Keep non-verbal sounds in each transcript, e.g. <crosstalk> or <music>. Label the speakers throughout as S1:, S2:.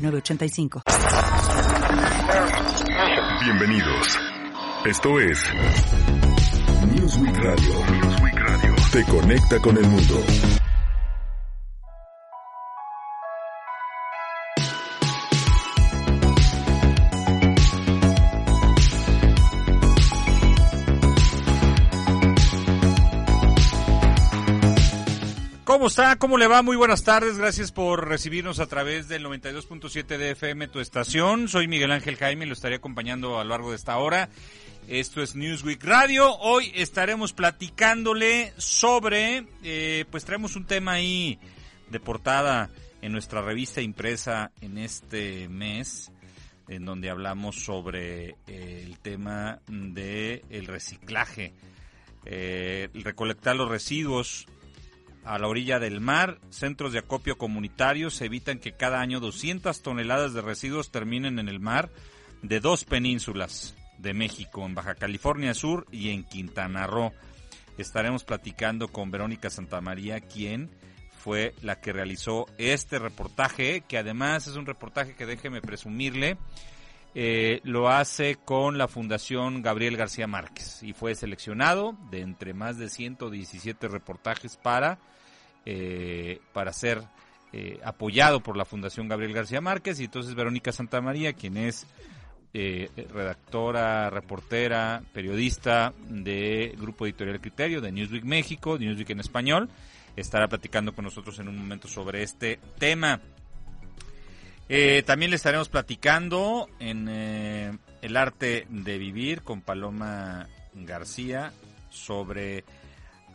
S1: 906985.
S2: Bienvenidos. Esto es Newsweek Radio. Newsweek Radio. Te conecta con el mundo.
S3: ¿Cómo está? ¿Cómo le va? Muy buenas tardes. Gracias por recibirnos a través del 92.7 de FM, tu estación. Soy Miguel Ángel Jaime y lo estaré acompañando a lo largo de esta hora. Esto es Newsweek Radio. Hoy estaremos platicándole sobre, eh, pues traemos un tema ahí de portada en nuestra revista impresa en este mes, en donde hablamos sobre eh, el tema de reciclaje, eh, recolectar los residuos a la orilla del mar, centros de acopio comunitarios evitan que cada año 200 toneladas de residuos terminen en el mar de dos penínsulas de México, en Baja California Sur y en Quintana Roo. Estaremos platicando con Verónica Santamaría, quien fue la que realizó este reportaje, que además es un reportaje que déjeme presumirle, eh, lo hace con la Fundación Gabriel García Márquez y fue seleccionado de entre más de 117 reportajes para, eh, para ser eh, apoyado por la Fundación Gabriel García Márquez y entonces Verónica Santamaría, quien es redactora, reportera, periodista de Grupo Editorial Criterio de Newsweek México, Newsweek en español, estará platicando con nosotros en un momento sobre este tema. Eh, también le estaremos platicando en eh, El arte de vivir con Paloma García sobre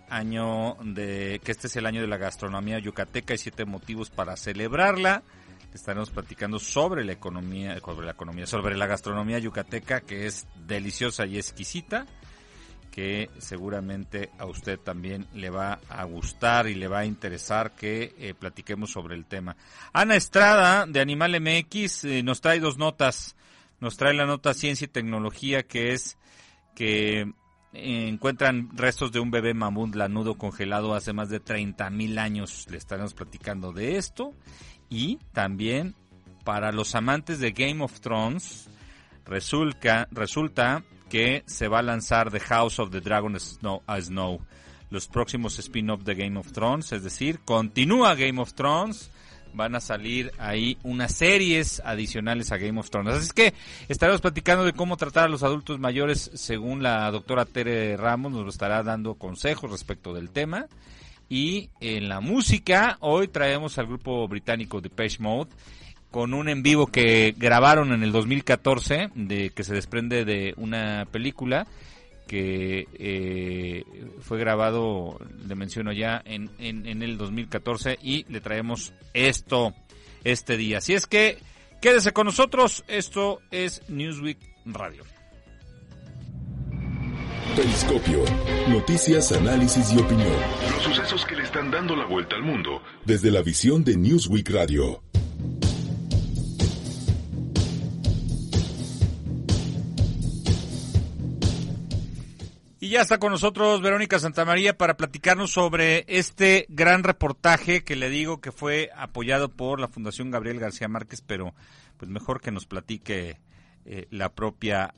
S3: año de que este es el año de la gastronomía yucateca y siete motivos para celebrarla. Le estaremos platicando sobre la economía, sobre la economía, sobre la gastronomía yucateca que es deliciosa y exquisita que seguramente a usted también le va a gustar y le va a interesar que eh, platiquemos sobre el tema. Ana Estrada de Animal MX eh, nos trae dos notas. Nos trae la nota Ciencia y Tecnología que es que encuentran restos de un bebé mamut lanudo congelado hace más de 30 mil años. Le estaremos platicando de esto. Y también para los amantes de Game of Thrones, resulta, resulta que se va a lanzar The House of the Dragon Snow, a Snow, los próximos spin-off de Game of Thrones, es decir, continúa Game of Thrones, van a salir ahí unas series adicionales a Game of Thrones. Así es que estaremos platicando de cómo tratar a los adultos mayores según la doctora Tere Ramos, nos estará dando consejos respecto del tema. Y en la música, hoy traemos al grupo británico Depeche Mode con un en vivo que grabaron en el 2014, de que se desprende de una película que eh, fue grabado, le menciono ya, en, en, en, el 2014 y le traemos esto este día. Así es que quédese con nosotros, esto es Newsweek Radio.
S2: Periscopio, noticias, análisis y opinión. Los sucesos que le están dando la vuelta al mundo desde la visión de Newsweek Radio.
S3: Y ya está con nosotros Verónica Santamaría para platicarnos sobre este gran reportaje que le digo que fue apoyado por la Fundación Gabriel García Márquez, pero pues mejor que nos platique eh, la propia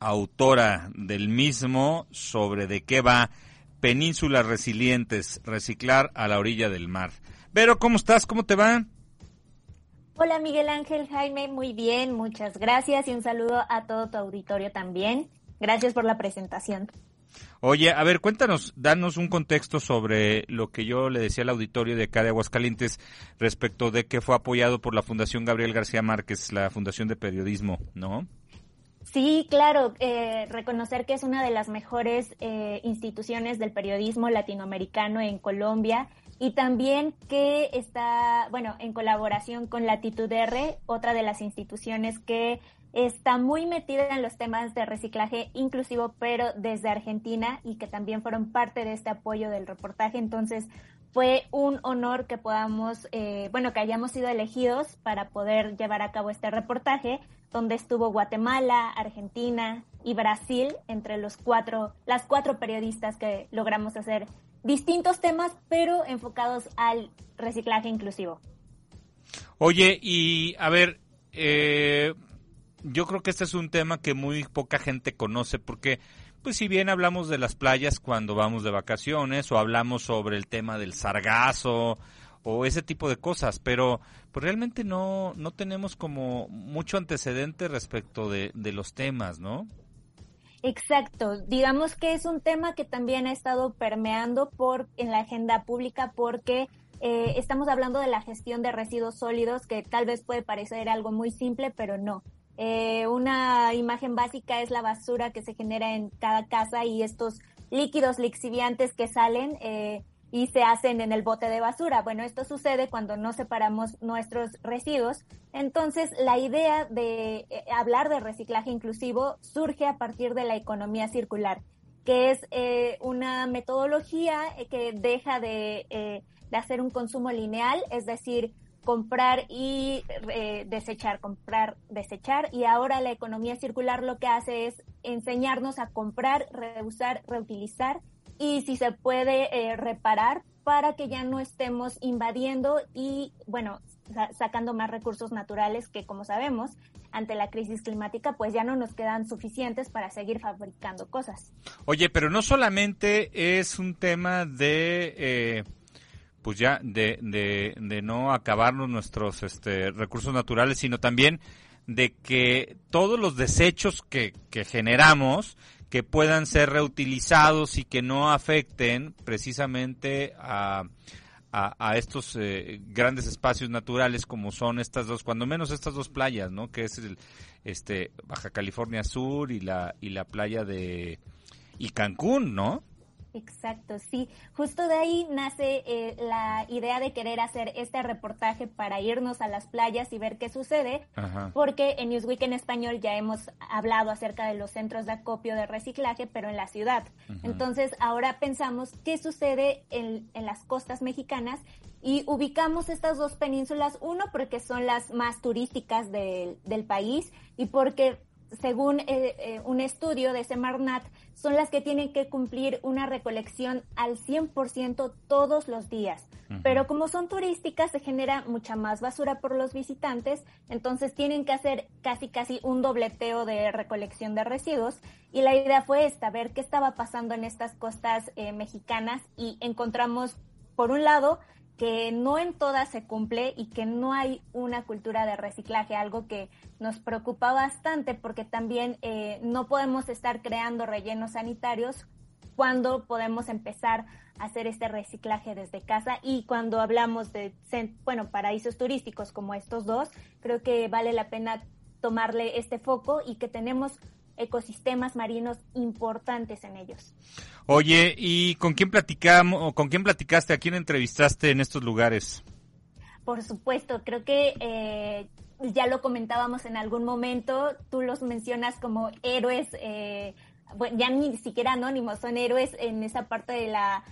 S3: autora del mismo sobre de qué va Penínsulas Resilientes, reciclar a la orilla del mar. Vero, ¿cómo estás? ¿Cómo te va?
S4: Hola Miguel Ángel Jaime, muy bien, muchas gracias y un saludo a todo tu auditorio también. Gracias por la presentación.
S3: Oye, a ver, cuéntanos, danos un contexto sobre lo que yo le decía al auditorio de acá de Aguascalientes respecto de que fue apoyado por la Fundación Gabriel García Márquez, la Fundación de Periodismo, ¿no?
S4: Sí, claro, eh, reconocer que es una de las mejores eh, instituciones del periodismo latinoamericano en Colombia y también que está, bueno, en colaboración con Latitud R, otra de las instituciones que está muy metida en los temas de reciclaje inclusivo, pero desde Argentina y que también fueron parte de este apoyo del reportaje. Entonces, fue un honor que podamos, eh, bueno, que hayamos sido elegidos para poder llevar a cabo este reportaje, donde estuvo Guatemala, Argentina y Brasil entre los cuatro, las cuatro periodistas que logramos hacer distintos temas, pero enfocados al reciclaje inclusivo.
S3: Oye, y a ver, eh, yo creo que este es un tema que muy poca gente conoce porque pues si bien hablamos de las playas cuando vamos de vacaciones o hablamos sobre el tema del sargazo o ese tipo de cosas, pero pues realmente no, no tenemos como mucho antecedente respecto de, de los temas, ¿no?
S4: Exacto, digamos que es un tema que también ha estado permeando por en la agenda pública porque eh, estamos hablando de la gestión de residuos sólidos que tal vez puede parecer algo muy simple, pero no. Eh, una imagen básica es la basura que se genera en cada casa y estos líquidos lixiviantes que salen eh, y se hacen en el bote de basura. Bueno, esto sucede cuando no separamos nuestros residuos. Entonces, la idea de eh, hablar de reciclaje inclusivo surge a partir de la economía circular, que es una metodología que deja de, de hacer un consumo lineal, es decir, comprar y eh, desechar, comprar, desechar. Y ahora la economía circular lo que hace es enseñarnos a comprar, reusar, reutilizar y si se puede eh, reparar para que ya no estemos invadiendo y, bueno, sacando más recursos naturales que, como sabemos, ante la crisis climática, pues ya no nos quedan suficientes para seguir fabricando cosas.
S3: Oye, pero no solamente es un tema de... Eh pues ya de, de, no acabarnos nuestros este, recursos naturales, sino también de que todos los desechos que, que generamos que puedan ser reutilizados y que no afecten precisamente a, a, estos eh, grandes espacios naturales como son estas dos, cuando menos estas dos playas, ¿no? Que es el este Baja California Sur y la y la playa de y Cancún, ¿no?
S4: Exacto, sí. Justo de ahí nace eh, la idea de querer hacer este reportaje para irnos a las playas y ver qué sucede, porque en Newsweek en español ya hemos hablado acerca de los centros de acopio de reciclaje, pero en la ciudad. Entonces, ahora pensamos qué sucede en, en las costas mexicanas y ubicamos estas dos penínsulas, uno porque son las más turísticas del, del país y porque según eh, eh, un estudio de Semarnat, son las que tienen que cumplir una recolección al 100% todos los días. Pero como son turísticas, se genera mucha más basura por los visitantes, entonces tienen que hacer casi casi un dobleteo de recolección de residuos. Y la idea fue esta, ver qué estaba pasando en estas costas eh, mexicanas y encontramos, por un lado, que no en todas se cumple y que no hay una cultura de reciclaje, algo que nos preocupa bastante porque también eh, no podemos estar creando rellenos sanitarios cuando podemos empezar a hacer este reciclaje desde casa. Y cuando hablamos de, bueno, paraísos turísticos como estos dos, creo que vale la pena tomarle este foco y que tenemos ecosistemas marinos importantes en ellos.
S3: Oye, ¿y con quién platicamos, con quién platicaste, a quién entrevistaste en estos lugares?
S4: Por supuesto, creo que eh, ya lo comentábamos en algún momento, tú los mencionas como héroes, eh, ya ni siquiera anónimos, son héroes en esa parte de la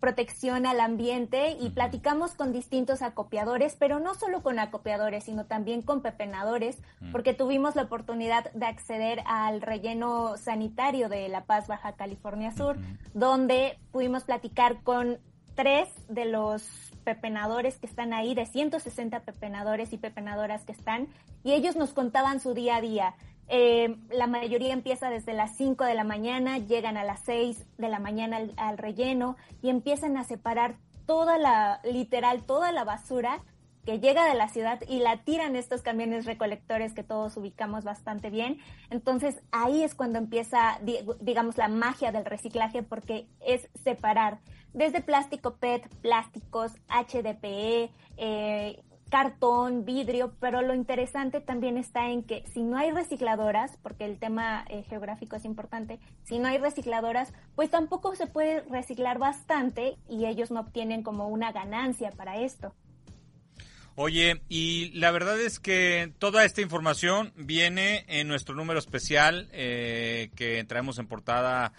S4: protección al ambiente y platicamos con distintos acopiadores, pero no solo con acopiadores, sino también con pepenadores, porque tuvimos la oportunidad de acceder al relleno sanitario de La Paz, Baja California Sur, donde pudimos platicar con tres de los pepenadores que están ahí, de 160 pepenadores y pepenadoras que están, y ellos nos contaban su día a día. Eh, la mayoría empieza desde las 5 de la mañana, llegan a las 6 de la mañana al, relleno y empiezan a separar toda la, literal, toda la basura que llega de la ciudad y la tiran estos camiones recolectores que todos ubicamos bastante bien. Entonces ahí es cuando empieza, digamos, la magia del reciclaje porque es separar desde plástico PET, plásticos, HDPE, eh, cartón, vidrio, pero lo interesante también está en que si no hay recicladoras, porque el tema eh, geográfico es importante, si no hay recicladoras, pues tampoco se puede reciclar bastante y ellos no obtienen como una ganancia para esto.
S3: Oye, y la verdad es que toda esta información viene en nuestro número especial eh, que traemos en portada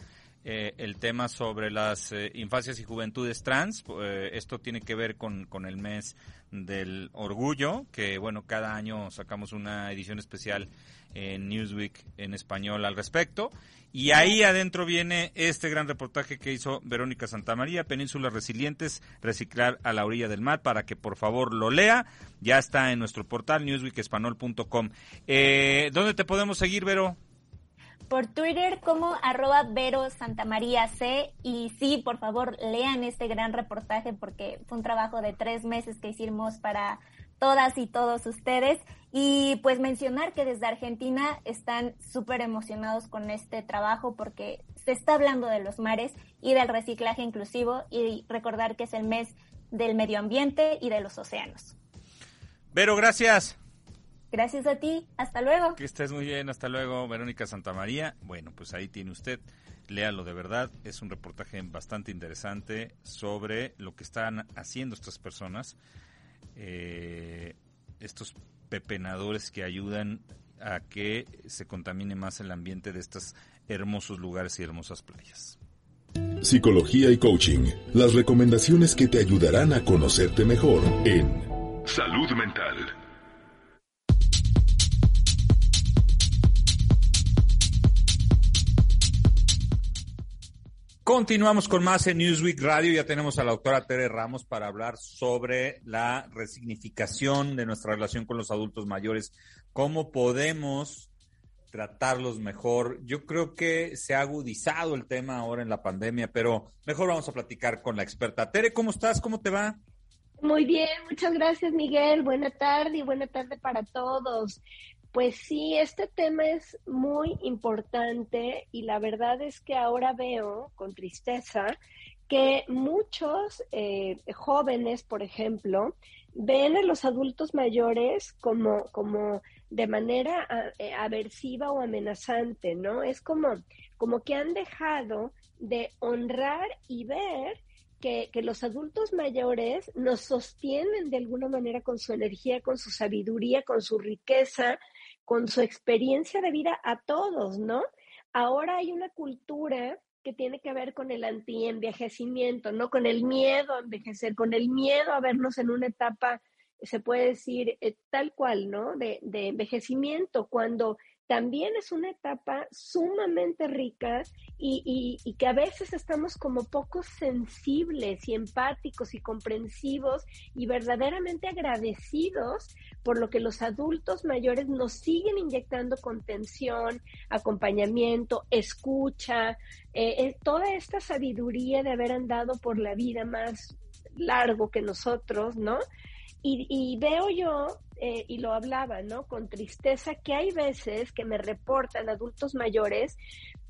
S3: eh, el tema sobre las eh, infancias y juventudes trans. esto tiene que ver con, con el mes del orgullo, que bueno, cada año sacamos una edición especial en Newsweek en español al respecto. Y ahí adentro viene este gran reportaje que hizo Verónica Santamaría, Penínsulas Resilientes, Reciclar a la orilla del mar, para que por favor lo lea. Ya está en nuestro portal newsweekespanol.com. Eh, ¿Dónde te podemos seguir, Vero?
S4: Por Twitter como arroba Vero Santamaría C. Y sí, por favor, lean este gran reportaje porque fue un trabajo de tres meses que hicimos para todas y todos ustedes. Y pues mencionar que desde Argentina están súper emocionados con este trabajo porque se está hablando de los mares y del reciclaje inclusivo y recordar que es el mes del medio ambiente y de los océanos.
S3: Vero, gracias.
S4: Gracias a ti. Hasta luego.
S3: Que estés muy bien. Hasta luego, Verónica Santamaría. Bueno, pues ahí tiene usted. Léalo de verdad. Es un reportaje bastante interesante sobre lo que están haciendo estas personas. Eh, estos pepenadores que ayudan a que se contamine más el ambiente de estos hermosos lugares y hermosas playas.
S2: Psicología y coaching. Las recomendaciones que te ayudarán a conocerte mejor en Salud Mental.
S3: Continuamos con más en Newsweek Radio. Ya tenemos a la doctora Tere Ramos para hablar sobre la resignificación de nuestra relación con los adultos mayores. ¿Cómo podemos tratarlos mejor? Yo creo que se ha agudizado el tema ahora en la pandemia, pero mejor vamos a platicar con la experta. Tere, ¿cómo estás? ¿Cómo te va?
S5: Muy bien, muchas gracias Miguel. Buena tarde y buena tarde para todos. Pues sí, este tema es muy importante y la verdad es que ahora veo con tristeza que muchos eh, jóvenes, por ejemplo, ven a los adultos mayores como, como de manera eh, aversiva o amenazante, ¿no? Es como, como que han dejado de honrar y ver que, que, los adultos mayores nos sostienen de alguna manera con su energía, con su sabiduría, con su riqueza, con su experiencia de vida a todos, ¿no? Ahora hay una cultura que tiene que ver con el anti-envejecimiento, ¿no? Con el miedo a envejecer, con el miedo a vernos en una etapa, se puede decir, eh, tal cual, ¿no? De, de envejecimiento, cuando también es una etapa sumamente rica y, que a veces estamos como poco sensibles y empáticos y comprensivos y verdaderamente agradecidos por lo que los adultos mayores nos siguen inyectando contención, acompañamiento, escucha, eh, toda esta sabiduría de haber andado por la vida más largo que nosotros, ¿no? Y, veo yo, eh, y lo hablaba, ¿no? Con tristeza, que hay veces que me reportan adultos mayores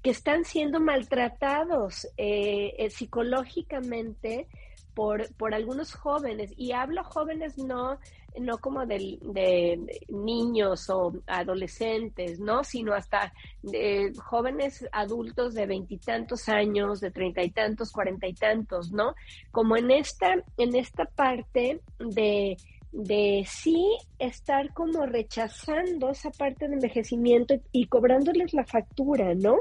S5: que están siendo maltratados eh, eh, psicológicamente por, por algunos jóvenes. Y hablo jóvenes no, no como de, de, niños o adolescentes, ¿no? Sino hasta de jóvenes adultos de veintitantos años, de treinta y tantos, cuarenta y tantos, ¿no? Como en esta, en esta parte de, de sí estar como rechazando esa parte de envejecimiento y cobrándoles la factura, ¿no?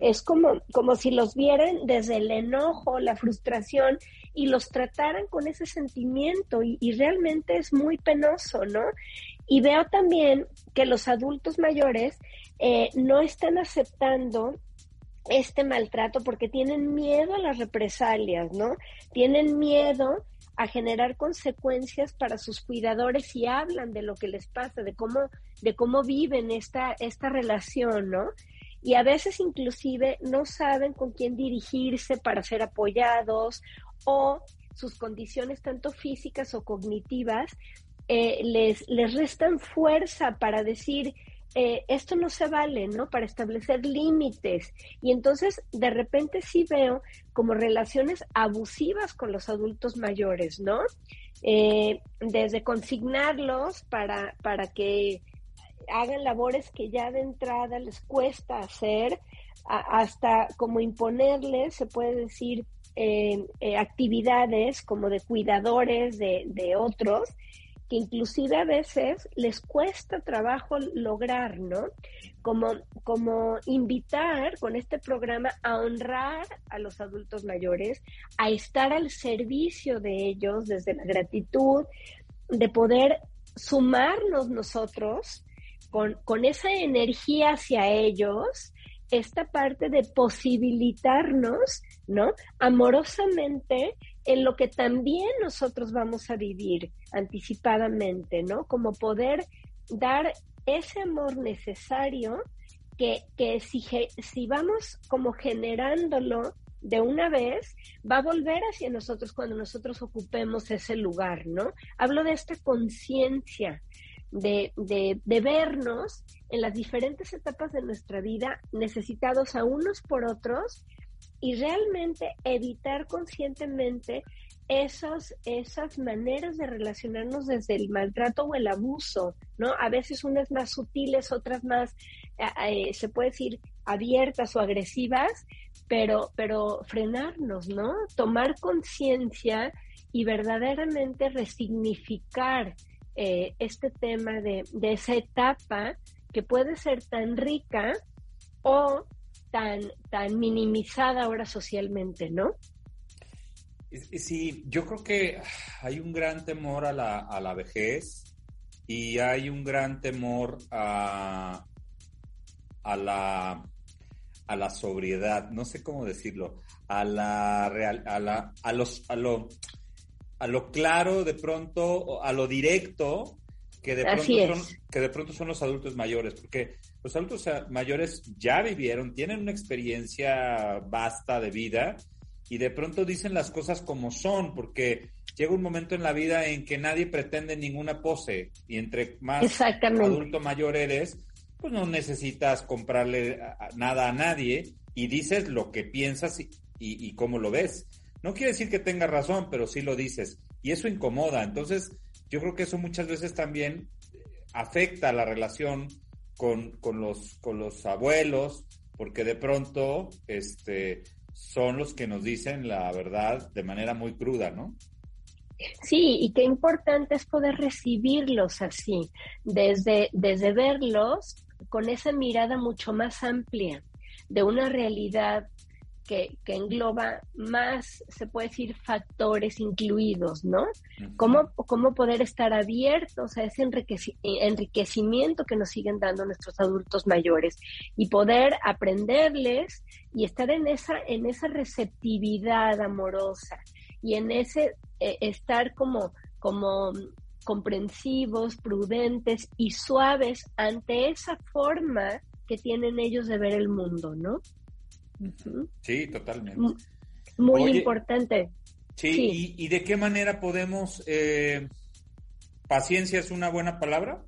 S5: Es como, como si los vieran desde el enojo, la frustración y los trataran con ese sentimiento y, realmente es muy penoso, ¿no? Y veo también que los adultos mayores eh, no están aceptando este maltrato porque tienen miedo a las represalias, ¿no? Tienen miedo a generar consecuencias para sus cuidadores y hablan de lo que les pasa, de cómo, de cómo viven esta, esta relación, ¿no? Y a veces inclusive no saben con quién dirigirse para ser apoyados o sus condiciones tanto físicas o cognitivas eh, les, les restan fuerza para decir, eh, esto no se vale, ¿no? Para establecer límites. Y entonces, de repente sí veo como relaciones abusivas con los adultos mayores, ¿no? eh, desde consignarlos para, para que hagan labores que ya de entrada les cuesta hacer, hasta como imponerles, se puede decir, eh, eh, actividades como de cuidadores de, de, otros, inclusive a veces les cuesta trabajo lograr, ¿no? Como, como invitar con este programa a honrar a los adultos mayores, a estar al servicio de ellos desde la gratitud, de poder sumarnos nosotros con, con esa energía hacia ellos esta parte de posibilitarnos, ¿no? Amorosamente en lo que también nosotros vamos a vivir anticipadamente, ¿no? Como poder dar ese amor necesario que, que si, si vamos como generándolo de una vez, va a volver hacia nosotros cuando nosotros ocupemos ese lugar, ¿no? Hablo de esta conciencia, de, de, de, vernos en las diferentes etapas de nuestra vida necesitados a unos por otros y realmente evitar conscientemente esos, esas maneras de relacionarnos desde el maltrato o el abuso, ¿no? A veces unas más sutiles, otras más, eh, eh, se puede decir, abiertas o agresivas, pero, pero frenarnos, ¿no? Tomar conciencia y verdaderamente resignificar eh, este tema de, de esa etapa que puede ser tan rica o tan, tan minimizada ahora socialmente, ¿no?
S3: Sí, yo creo que hay un gran temor a la, a la vejez y hay un gran temor a, a la a la sobriedad, no sé cómo decirlo, a la real, a la, a los, a lo, a lo claro de pronto, a lo directo que de, pronto son, que de pronto son los adultos mayores, porque los adultos mayores ya vivieron, tienen una experiencia vasta de vida y de pronto dicen las cosas como son, porque llega un momento en la vida en que nadie pretende ninguna pose y entre más adulto mayor eres, pues no necesitas comprarle nada a nadie y dices lo que piensas y, y, y cómo lo ves. No quiere decir que tengas razón, pero sí lo dices. Y eso incomoda. Entonces, yo creo que eso muchas veces también afecta la relación con, con, los, con los abuelos, porque de pronto este, son los que nos dicen la verdad de manera muy cruda, ¿no?
S5: Sí, y qué importante es poder recibirlos así, desde, desde verlos con esa mirada mucho más amplia de una realidad que, engloba más, se puede decir, factores incluidos, ¿no? ¿Cómo, cómo poder estar abiertos a ese enriquecimiento que nos siguen dando nuestros adultos mayores y poder aprenderles y estar en esa, en esa receptividad amorosa y en ese eh, estar como, como comprensivos, prudentes y suaves ante esa forma que tienen ellos de ver el mundo, ¿no?
S3: Sí, totalmente.
S5: Muy importante.
S3: Sí, ¿Y, de qué manera podemos... Eh, ¿Paciencia es una buena palabra?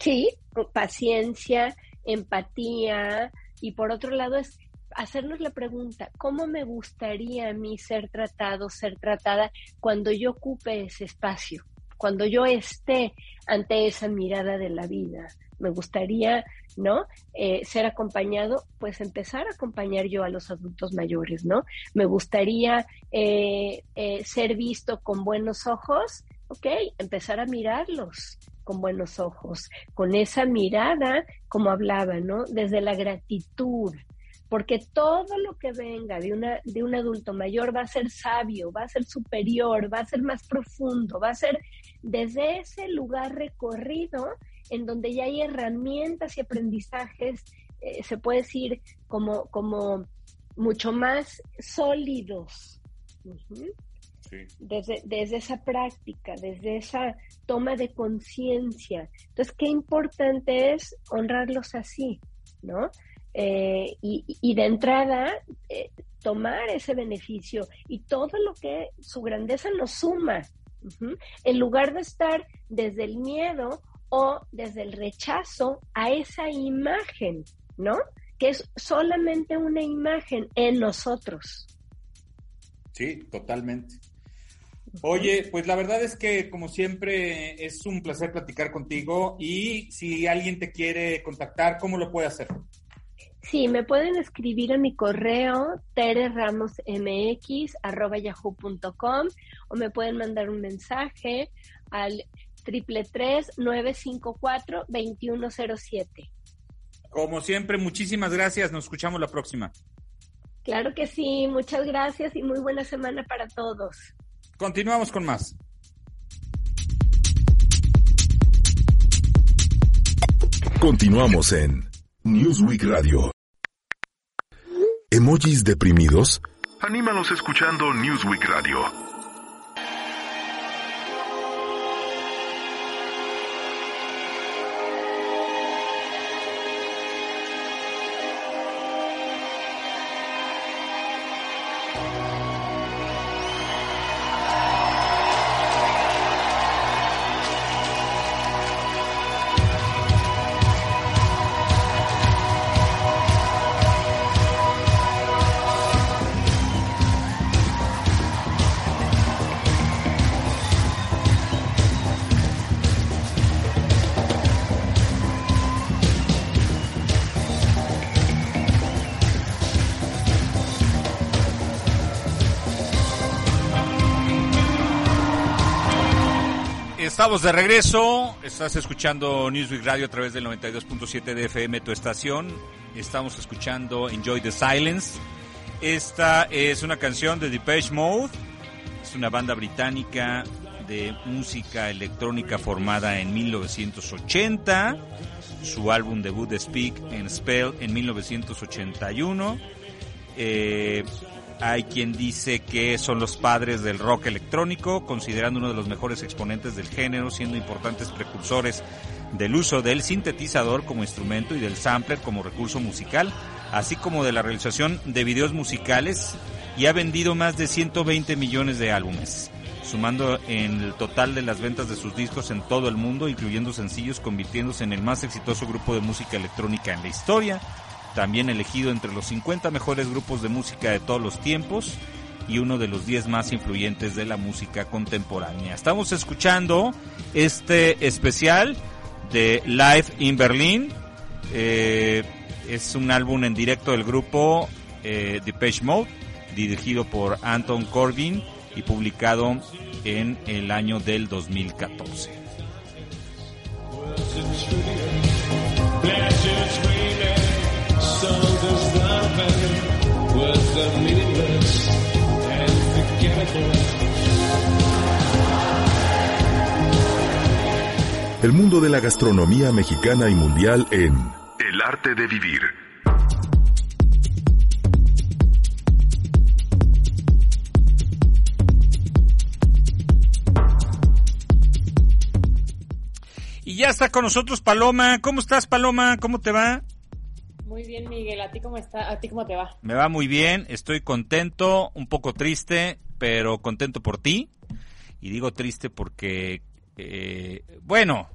S5: Sí, paciencia, empatía y por otro lado es hacernos la pregunta, ¿cómo me gustaría a mí ser tratado, ser tratada cuando yo ocupe ese espacio, cuando yo esté ante esa mirada de la vida? Me gustaría ¿no? Eh, ser acompañado, pues empezar a acompañar yo a los adultos mayores, ¿no? Me gustaría eh, eh, ser visto con buenos ojos, ok, empezar a mirarlos con buenos ojos, con esa mirada, como hablaba, ¿no? Desde la gratitud, porque todo lo que venga de, una, de un adulto mayor va a ser sabio, va a ser superior, va a ser más profundo, va a ser desde ese lugar recorrido en donde ya hay herramientas y aprendizajes, eh, se puede decir, como, como mucho más sólidos. Desde, desde esa práctica, desde esa toma de conciencia. Entonces, qué importante es honrarlos así, ¿no? Eh, y, de entrada, eh, tomar ese beneficio y todo lo que su grandeza nos suma, en lugar de estar desde el miedo o desde el rechazo a esa imagen, ¿no? Que es solamente una imagen en nosotros.
S3: Sí, totalmente. Oye, pues la verdad es que como siempre es un placer platicar contigo y si alguien te quiere contactar, ¿cómo lo puede hacer?
S5: Sí, me pueden escribir a mi correo tereramosmx.yahoo.com o me pueden mandar un mensaje al triple tres nueve cinco cuatro veintiuno cero siete.
S3: Como siempre, muchísimas gracias. Nos escuchamos la próxima.
S5: Claro que sí, muchas gracias y muy buena semana para todos.
S3: Continuamos con más.
S2: Continuamos en Newsweek Radio. ¿Emojis deprimidos? Anímalos escuchando Newsweek Radio.
S3: Estamos de regreso, estás escuchando Newsweek Radio a través del 92.7 de FM, tu estación. Estamos escuchando Enjoy the Silence. Esta es una canción de Depeche Mode, es una banda británica de música electrónica formada en 1980. Su álbum debut de Speak and Spell en 1981. Eh, hay quien dice que son los padres del rock electrónico, considerando uno de los mejores exponentes del género, siendo importantes precursores del uso del sintetizador como instrumento y del sampler como recurso musical, así como de la realización de videos musicales y ha vendido más de 120 millones de álbumes, sumando en el total de las ventas de sus discos en todo el mundo, incluyendo sencillos, convirtiéndose en el más exitoso grupo de música electrónica en la historia, también elegido entre los 50 mejores grupos de música de todos los tiempos y uno de los 10 más influyentes de la música contemporánea. Estamos escuchando este especial de Live in Berlin. Eh, es un álbum en directo del grupo eh, Depeche Mode, dirigido por Anton Corbin y publicado en el año del 2014.
S2: El mundo de la gastronomía mexicana y mundial en El arte de vivir.
S3: Y ya está con nosotros Paloma. ¿Cómo estás, Paloma? ¿Cómo te va?
S6: Muy bien, Miguel. ¿A ti cómo está? ¿A ti cómo te va?
S3: Me va muy bien. Estoy contento, un poco triste, pero contento por ti. Y digo triste porque, eh, bueno,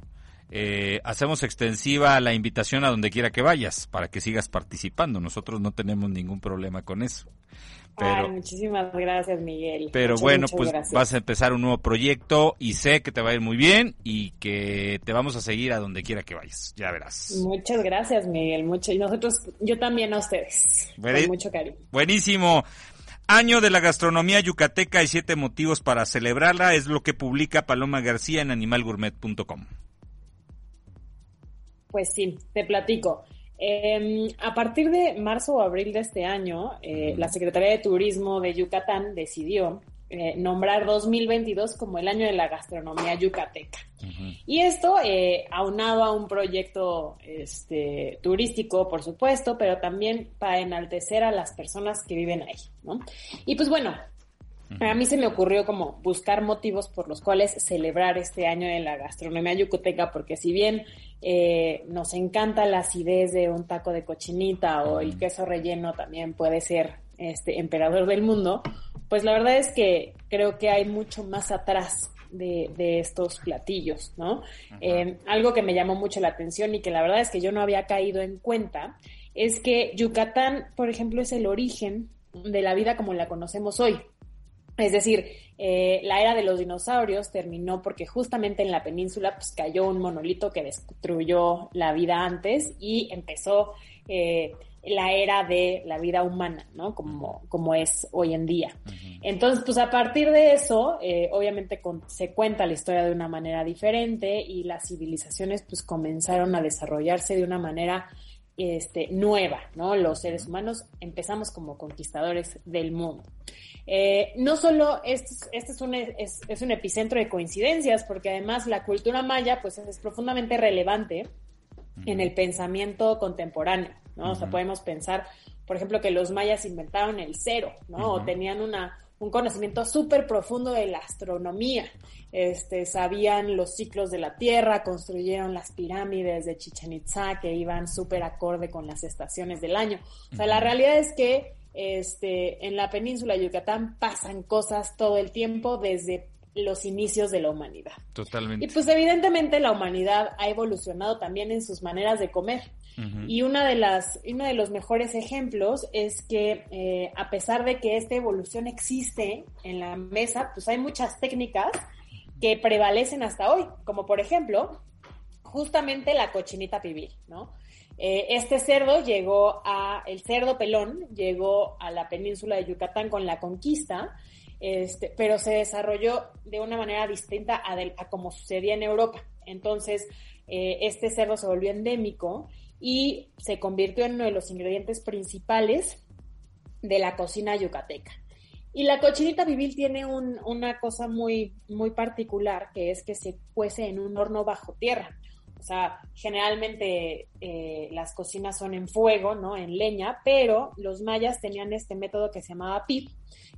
S3: eh, hacemos extensiva la invitación a donde quiera que vayas para que sigas participando. Nosotros no tenemos ningún problema con eso.
S6: Pero, muchísimas gracias, Miguel.
S3: Pero bueno, pues vas a empezar un nuevo proyecto y sé que te va a ir muy bien y que te vamos a seguir a donde quiera que vayas. Ya verás.
S6: Muchas gracias, Miguel. Mucho, y nosotros, yo también a ustedes. con mucho cariño.
S3: Buenísimo. Año de la gastronomía yucateca y siete motivos para celebrarla es lo que publica Paloma García en animalgourmet.com.
S6: Pues sí, te platico. Eh, a partir de marzo o abril de este año, eh, la Secretaría de Turismo de Yucatán decidió eh, nombrar 2022 como el año de la gastronomía yucateca. Y esto eh, aunado a un proyecto este, turístico, por supuesto, pero también para enaltecer a las personas que viven ahí, ¿no? Y pues bueno, a mí se me ocurrió como buscar motivos por los cuales celebrar este año de la gastronomía yucateca, porque si bien eh, nos encanta la acidez de un taco de cochinita o el queso relleno también puede ser este emperador del mundo, pues la verdad es que creo que hay mucho más atrás de, estos platillos, ¿no? Eh, algo que me llamó mucho la atención y que la verdad es que yo no había caído en cuenta es que Yucatán, por ejemplo, es el origen de la vida como la conocemos hoy. Es decir, eh, la era de los dinosaurios terminó porque justamente en la península pues, cayó un monolito que destruyó la vida antes y empezó eh, la era de la vida humana, ¿no? Como, como es hoy en día. Entonces, pues a partir de eso, eh, obviamente se cuenta la historia de una manera diferente y las civilizaciones pues comenzaron a desarrollarse de una manera este, nueva, ¿no? Los seres humanos empezamos como conquistadores del mundo. Eh, no solo este, este es, un, es, es, un epicentro de coincidencias, porque además la cultura maya pues es profundamente relevante en el pensamiento contemporáneo, ¿no? O sea, podemos pensar, por ejemplo, que los mayas inventaron el cero, ¿no? O tenían una, un conocimiento súper profundo de la astronomía. Este, sabían los ciclos de la Tierra, construyeron las pirámides de Chichen Itza que iban súper acorde con las estaciones del año. O sea, la realidad es que este, en la península de Yucatán pasan cosas todo el tiempo desde los inicios de la humanidad.
S3: Totalmente.
S6: Y pues evidentemente la humanidad ha evolucionado también en sus maneras de comer. Y una de las, uno de los mejores ejemplos es que eh, a pesar de que esta evolución existe en la mesa, pues hay muchas técnicas que prevalecen hasta hoy, como por ejemplo, justamente la cochinita pibil, ¿no? Eh, este cerdo llegó a, el cerdo pelón llegó a la península de Yucatán con la conquista, este, pero se desarrolló de una manera distinta a, como sucedía en Europa. Entonces, eh, este cerdo se volvió endémico y se convirtió en uno de los ingredientes principales de la cocina yucateca. Y la cochinita pibil tiene una cosa muy, muy particular, que es que se cuece en un horno bajo tierra. Sea, generalmente eh, las cocinas son en fuego, ¿no? En leña, pero los mayas tenían este método que se llamaba pip,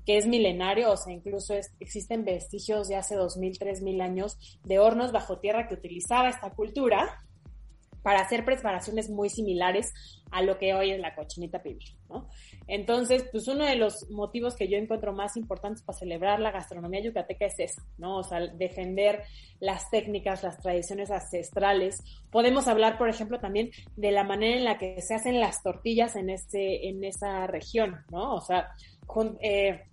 S6: que es milenario, o sea, incluso existen vestigios de hace 2.000, 3.000 años de hornos bajo tierra que utilizaba esta cultura para hacer preparaciones muy similares a lo que hoy es la cochinita pibil, ¿no? Entonces, pues uno de los motivos que yo encuentro más importantes para celebrar la gastronomía yucateca es eso, ¿no? O sea, defender las técnicas, las tradiciones ancestrales. Podemos hablar, por ejemplo, también de la manera en la que se hacen las tortillas en ese, en esa región, ¿no? O sea, eh,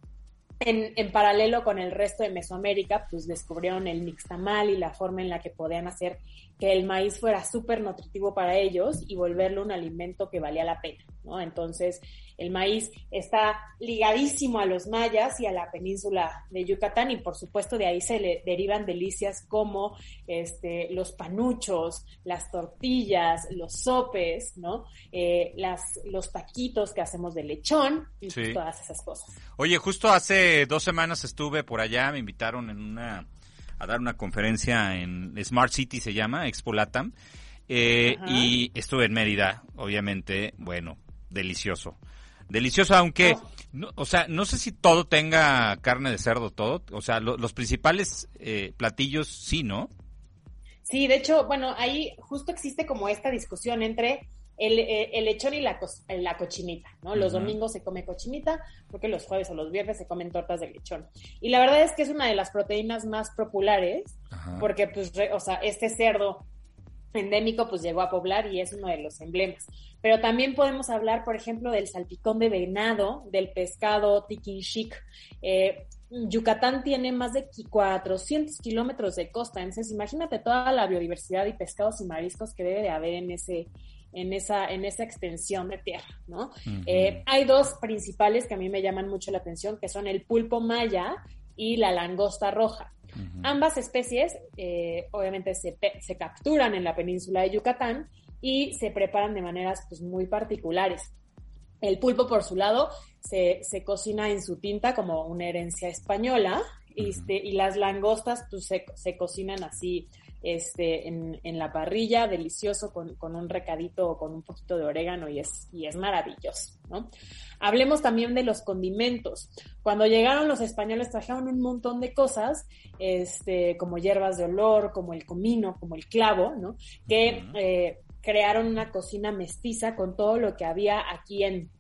S6: en, en, paralelo con el resto de Mesoamérica, pues descubrieron el mixtamal y la forma en la que podían hacer que el maíz fuera súper nutritivo para ellos y volverlo un alimento que valía la pena, ¿no? Entonces, el maíz está ligadísimo a los mayas y a la península de Yucatán y por supuesto de ahí se le derivan delicias como este, los panuchos, las tortillas, los sopes, ¿no? Eh, las, los taquitos que hacemos de lechón y todas esas cosas.
S3: Oye, justo hace dos semanas estuve por allá, me invitaron en una a dar una conferencia en Smart City se llama, Expo Latam. Eh, y estuve en Mérida, obviamente, bueno, delicioso. Delicioso, aunque, oh. o sea, no sé si todo tenga carne de cerdo, todo. O sea, los principales eh, platillos sí, ¿no?
S6: Sí, de hecho, bueno, ahí justo existe como esta discusión entre el, eh, el lechón y la, la cochinita, ¿no? Los domingos se come cochinita, porque los jueves o los viernes se comen tortas de lechón. Y la verdad es que es una de las proteínas más populares, porque, pues, o sea, este cerdo endémico pues llegó a poblar y es uno de los emblemas. Pero también podemos hablar, por ejemplo, del salpicón de venado, del pescado tiquinchic. Eh, Yucatán tiene más de 400 kilómetros de costa, entonces imagínate toda la biodiversidad y pescados y mariscos que debe de haber en ese en esa, en esa extensión de tierra, ¿no? Eh, hay dos principales que a mí me llaman mucho la atención, que son el pulpo maya y la langosta roja. Ambas especies eh, obviamente se, se, capturan en la península de Yucatán y se preparan de maneras pues, muy particulares. El pulpo, por su lado, se, se cocina en su tinta como una herencia española y, este, y las langostas pues, se, se cocinan así este, en, en, la parrilla, delicioso, con, con, un recadito o con un poquito de orégano y es, y es maravilloso, ¿no? Hablemos también de los condimentos. Cuando llegaron los españoles trajeron un montón de cosas, este, como hierbas de olor, como el comino, como el clavo, ¿no? Que eh, crearon una cocina mestiza con todo lo que había aquí en,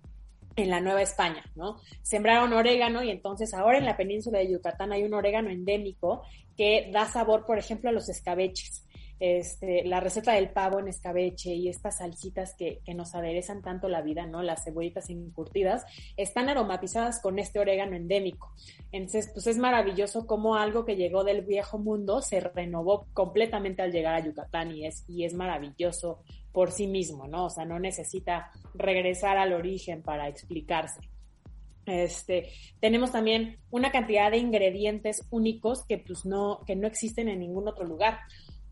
S6: en la Nueva España, ¿no? Sembraron orégano y entonces ahora en la península de Yucatán hay un orégano endémico que da sabor, por ejemplo, a los escabeches. este, la receta del pavo en escabeche y estas salsitas que, que, nos aderezan tanto la vida, ¿no? Las cebollitas encurtidas, están aromatizadas con este orégano endémico. Entonces, pues es maravilloso cómo algo que llegó del viejo mundo se renovó completamente al llegar a Yucatán y es, y es maravilloso por sí mismo, ¿no? O sea, no necesita regresar al origen para explicarse. Este, tenemos también una cantidad de ingredientes únicos que pues no, que no existen en ningún otro lugar.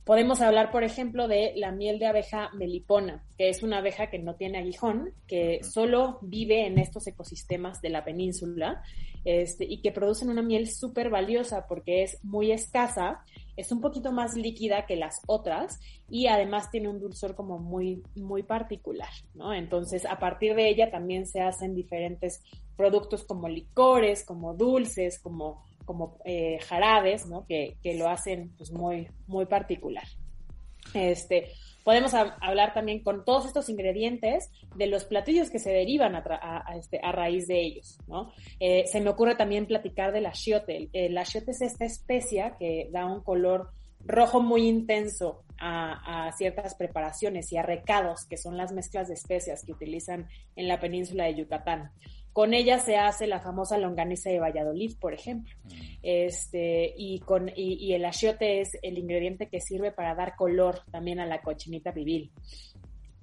S6: Podemos hablar, por ejemplo, de la miel de abeja melipona, que es una abeja que no tiene aguijón, que solo vive en estos ecosistemas de la península este, y que producen una miel súper valiosa porque es muy escasa, es un poquito más líquida que las otras y además tiene un dulzor como muy, muy particular, ¿no? Entonces, a partir de ella también se hacen diferentes productos como licores, como dulces, como como eh, jarabes, ¿no? Que, que, lo hacen pues muy, muy particular. Este, podemos hablar también con todos estos ingredientes de los platillos que se derivan a, este, raíz de ellos, ¿no? Eh, se me ocurre también platicar del achiote. El achiote es esta especia que da un color rojo muy intenso a, a, ciertas preparaciones y a recados, que son las mezclas de especias que utilizan en la península de Yucatán. Con ella se hace la famosa longaniza de Valladolid, por ejemplo. Mm. Este, y, con, y, el achiote es el ingrediente que sirve para dar color también a la cochinita pibil.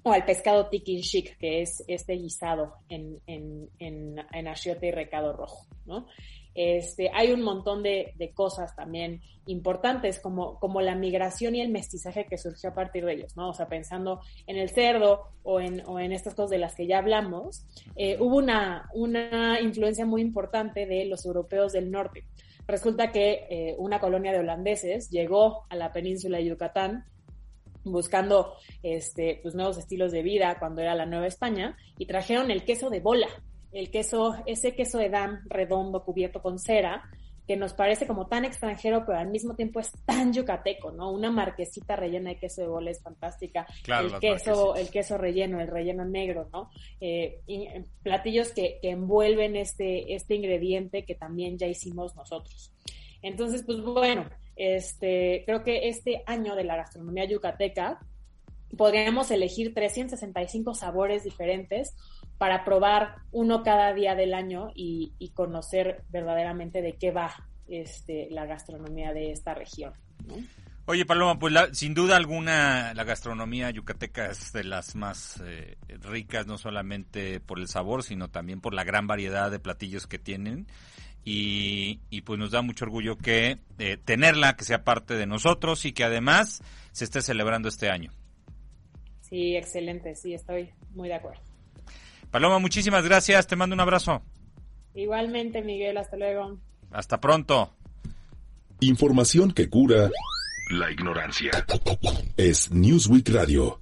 S6: O al pescado tikin chic, que es este guisado en, en, en, en achiote y recado rojo, ¿no? Este, hay un montón de, cosas también importantes, como, como la migración y el mestizaje que surgió a partir de ellos, ¿no? O sea, pensando en el cerdo o en, o en estas cosas de las que ya hablamos, eh, hubo una, una influencia muy importante de los europeos del norte. Resulta que eh, una colonia de holandeses llegó a la península de Yucatán buscando este, pues, nuevos estilos de vida cuando era la Nueva España y trajeron el queso de bola, el queso, ese queso Edam redondo cubierto con cera, que nos parece como tan extranjero, pero al mismo tiempo es tan yucateco, ¿no? Una marquesita rellena de queso de bola es fantástica. el queso, el queso relleno, el relleno negro, ¿no? Eh, eh, platillos que, que, envuelven este, este ingrediente que también ya hicimos nosotros. Entonces, pues bueno, este, creo que este año de la gastronomía yucateca podríamos elegir 365 sabores diferentes para probar uno cada día del año y, conocer verdaderamente de qué va este, la gastronomía de esta región.
S3: Oye, Paloma, pues sin duda alguna la gastronomía yucateca es de las más eh, ricas, no solamente por el sabor, sino también por la gran variedad de platillos que tienen. Y, pues nos da mucho orgullo que eh, tenerla, que sea parte de nosotros y que además se esté celebrando este año.
S6: Sí, excelente, sí, estoy muy de acuerdo.
S3: Paloma, muchísimas gracias, te mando un abrazo.
S6: Igualmente, Miguel, hasta luego.
S3: Hasta pronto.
S2: Información que cura la ignorancia. Es Newsweek Radio.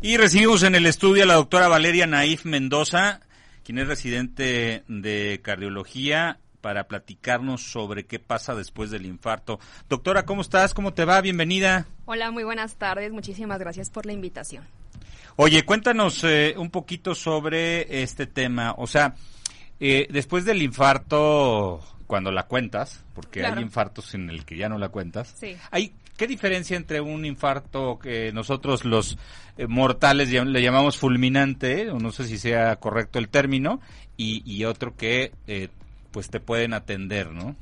S3: Y recibimos en el estudio a la doctora Valeria Naif Mendoza, quien es residente de cardiología para platicarnos sobre qué pasa después del infarto. Doctora, ¿cómo estás? ¿Cómo te va? Bienvenida.
S7: Hola, muy buenas tardes. Muchísimas gracias por la invitación.
S3: Oye, cuéntanos eh, un poquito sobre este tema. O sea, eh, después del infarto, cuando la cuentas, porque hay infartos en el que ya no la cuentas,
S7: sí.
S3: hay ¿Qué diferencia entre un infarto que nosotros los eh, mortales le llamamos fulminante, o no sé si sea correcto el término, y, y otro que pues te pueden atender, ¿no?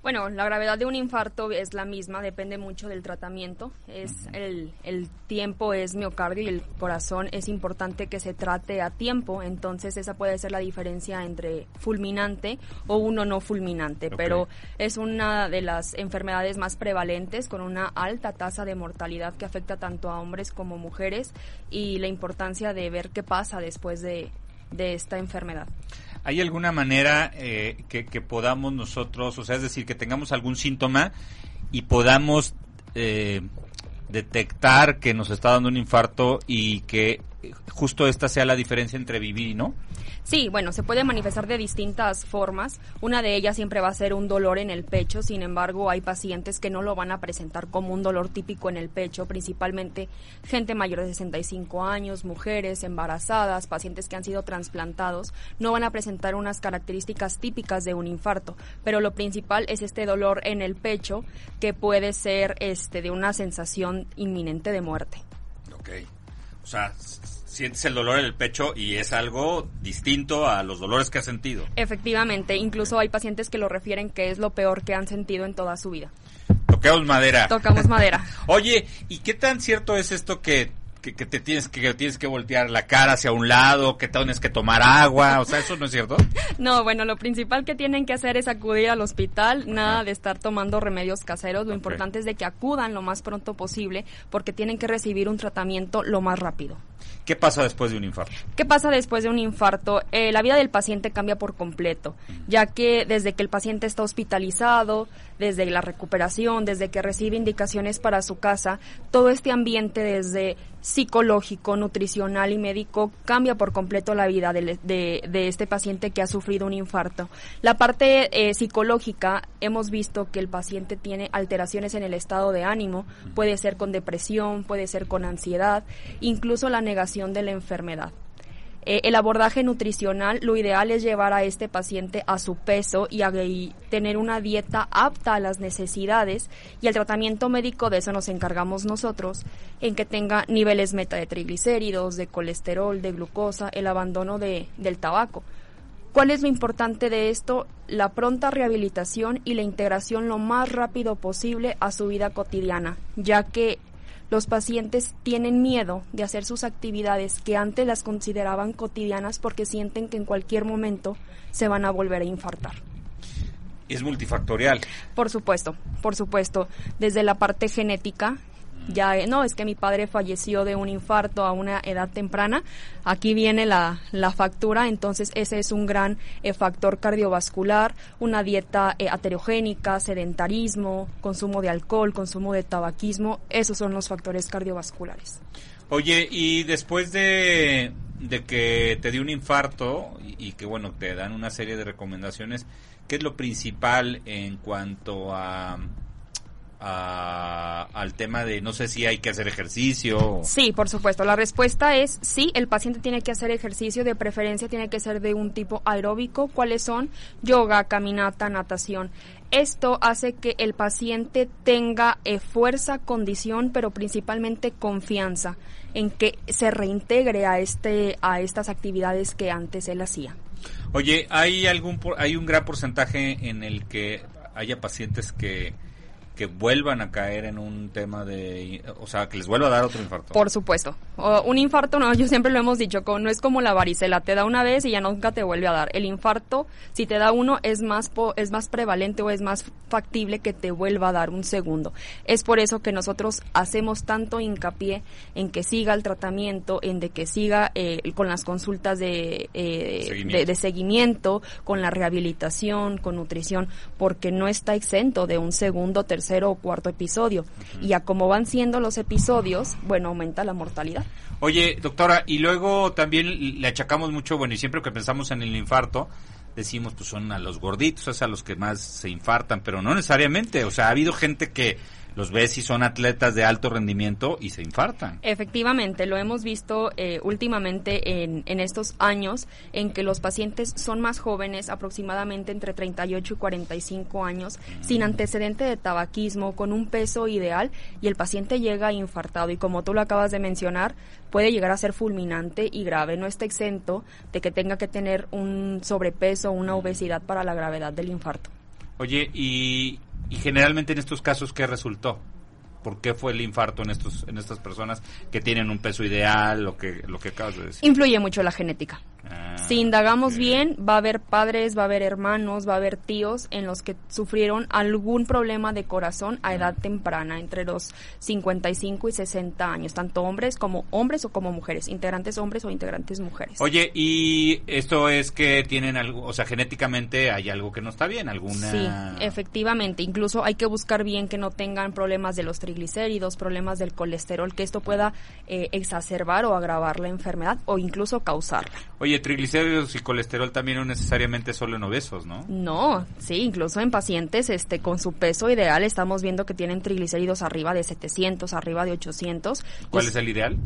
S7: Bueno, la gravedad de un infarto es la misma, depende mucho del tratamiento. Es el, el, tiempo es miocardio y el corazón es importante que se trate a tiempo, entonces esa puede ser la diferencia entre fulminante o uno no fulminante, pero es una de las enfermedades más prevalentes con una alta tasa de mortalidad que afecta tanto a hombres como mujeres y la importancia de ver qué pasa después de, de esta enfermedad.
S3: ¿Hay alguna manera eh, que, podamos nosotros, o sea, es decir, que tengamos algún síntoma y podamos eh, detectar que nos está dando un infarto y que justo esta sea la diferencia entre vivir y no?
S7: Sí, bueno, se puede manifestar de distintas formas. Una de ellas siempre va a ser un dolor en el pecho, sin embargo, hay pacientes que no lo van a presentar como un dolor típico en el pecho, principalmente gente mayor de 65 años, mujeres embarazadas, pacientes que han sido trasplantados, no van a presentar unas características típicas de un infarto, pero lo principal es este dolor en el pecho que puede ser este de una sensación inminente de muerte.
S3: Ok. O sea, sientes el dolor en el pecho y es algo distinto a los dolores que has sentido.
S7: Efectivamente, incluso hay pacientes que lo refieren que es lo peor que han sentido en toda su vida.
S3: Tocamos madera.
S7: Tocamos madera. <laughs>
S3: Oye, ¿y qué tan cierto es esto que que, te tienes que, tienes que voltear la cara hacia un lado, que tienes que tomar agua, o sea, eso no es cierto. <laughs>
S7: No, bueno, lo principal que tienen que hacer es acudir al hospital, nada de estar tomando remedios caseros, lo importante es de que acudan lo más pronto posible porque tienen que recibir un tratamiento lo más rápido.
S3: ¿Qué pasa después de un infarto?
S7: ¿Qué pasa después de un infarto? Eh, la vida del paciente cambia por completo, ya que desde que el paciente está hospitalizado, desde la recuperación, desde que recibe indicaciones para su casa, todo este ambiente desde psicológico, nutricional y médico cambia por completo la vida de, de, este paciente que ha sufrido un infarto. La parte eh, psicológica, hemos visto que el paciente tiene alteraciones en el estado de ánimo, puede ser con depresión, puede ser con ansiedad, incluso la negación de la enfermedad. Eh, el abordaje nutricional, lo ideal es llevar a este paciente a su peso y, a, tener una dieta apta a las necesidades y el tratamiento médico de eso nos encargamos nosotros, en que tenga niveles meta de triglicéridos, de colesterol, de glucosa, el abandono de, del tabaco. ¿Cuál es lo importante de esto? La pronta rehabilitación y la integración lo más rápido posible a su vida cotidiana, ya que los pacientes tienen miedo de hacer sus actividades que antes las consideraban cotidianas porque sienten que en cualquier momento se van a volver a infartar.
S3: Es multifactorial.
S7: Por supuesto, por supuesto. Desde la parte genética, ya eh, no es que mi padre falleció de un infarto a una edad temprana. Aquí viene la, la factura. Entonces ese es un gran eh, factor cardiovascular una dieta eh, aterogénica sedentarismo consumo de alcohol consumo de tabaquismo. Esos son los factores cardiovasculares.
S3: Oye y después de, de que te dio un infarto y, y que bueno te dan una serie de recomendaciones qué es lo principal en cuanto a al tema de no sé si hay que hacer ejercicio.
S7: Sí, por supuesto. La respuesta es sí, el paciente tiene que hacer ejercicio, de preferencia tiene que ser de un tipo aeróbico. ¿Cuáles son? Yoga, caminata, natación. Esto hace que el paciente tenga eh, fuerza, condición, pero principalmente confianza en que se reintegre a este a estas actividades que antes él hacía.
S3: Oye, hay algún hay un gran porcentaje en el que haya pacientes que que vuelvan a caer en un tema de, o sea, que les vuelva a dar otro infarto.
S7: Por supuesto. un infarto, no, yo siempre lo hemos dicho, no es como la varicela, te da una vez y ya nunca te vuelve a dar. El infarto, si te da uno, es más, es más prevalente o es más factible que te vuelva a dar un segundo. Es por eso que nosotros hacemos tanto hincapié en que siga el tratamiento, en de que siga eh, con las consultas de, eh, seguimiento. de seguimiento, con la rehabilitación, con nutrición, porque no está exento de un segundo, tercer o cuarto episodio. Y a cómo van siendo los episodios, bueno, aumenta la mortalidad.
S3: Oye, doctora, y luego también le achacamos mucho, bueno, y siempre que pensamos en el infarto, decimos, pues son a los gorditos, es a los que más se infartan, pero no necesariamente, o sea, ha habido gente que los ves y son atletas de alto rendimiento y se infartan.
S7: Efectivamente, lo hemos visto eh, últimamente en, en, estos años en que los pacientes son más jóvenes, aproximadamente entre 38 y 45 años, sin antecedente de tabaquismo, con un peso ideal y el paciente llega infartado y como tú lo acabas de mencionar, puede llegar a ser fulminante y grave. No está exento de que tenga que tener un sobrepeso o una obesidad para la gravedad del infarto.
S3: Oye, y, y generalmente en estos casos, ¿qué resultó? ¿Por qué fue el infarto en estos en estas personas que tienen un peso ideal, lo que lo que acabas de decir?
S7: Influye mucho la genética. Si indagamos bien, va a haber padres, va a haber hermanos, va a haber tíos en los que sufrieron algún problema de corazón a edad temprana, entre los 55 y 60 años, tanto hombres como hombres o como mujeres, integrantes hombres o integrantes mujeres.
S3: Oye, y esto es que tienen algo, o sea, genéticamente hay algo que no está bien, alguna...
S7: Sí, efectivamente, incluso hay que buscar bien que no tengan problemas de los triglicéridos, problemas del colesterol, que esto pueda eh, exacerbar o agravar la enfermedad o incluso causarla.
S3: Oye, triglicéridos y colesterol también no necesariamente solo en obesos, ¿no?
S7: No, sí, incluso en pacientes este con su peso ideal estamos viendo que tienen triglicéridos arriba de 700, arriba de 800.
S3: ¿Cuál es el ideal?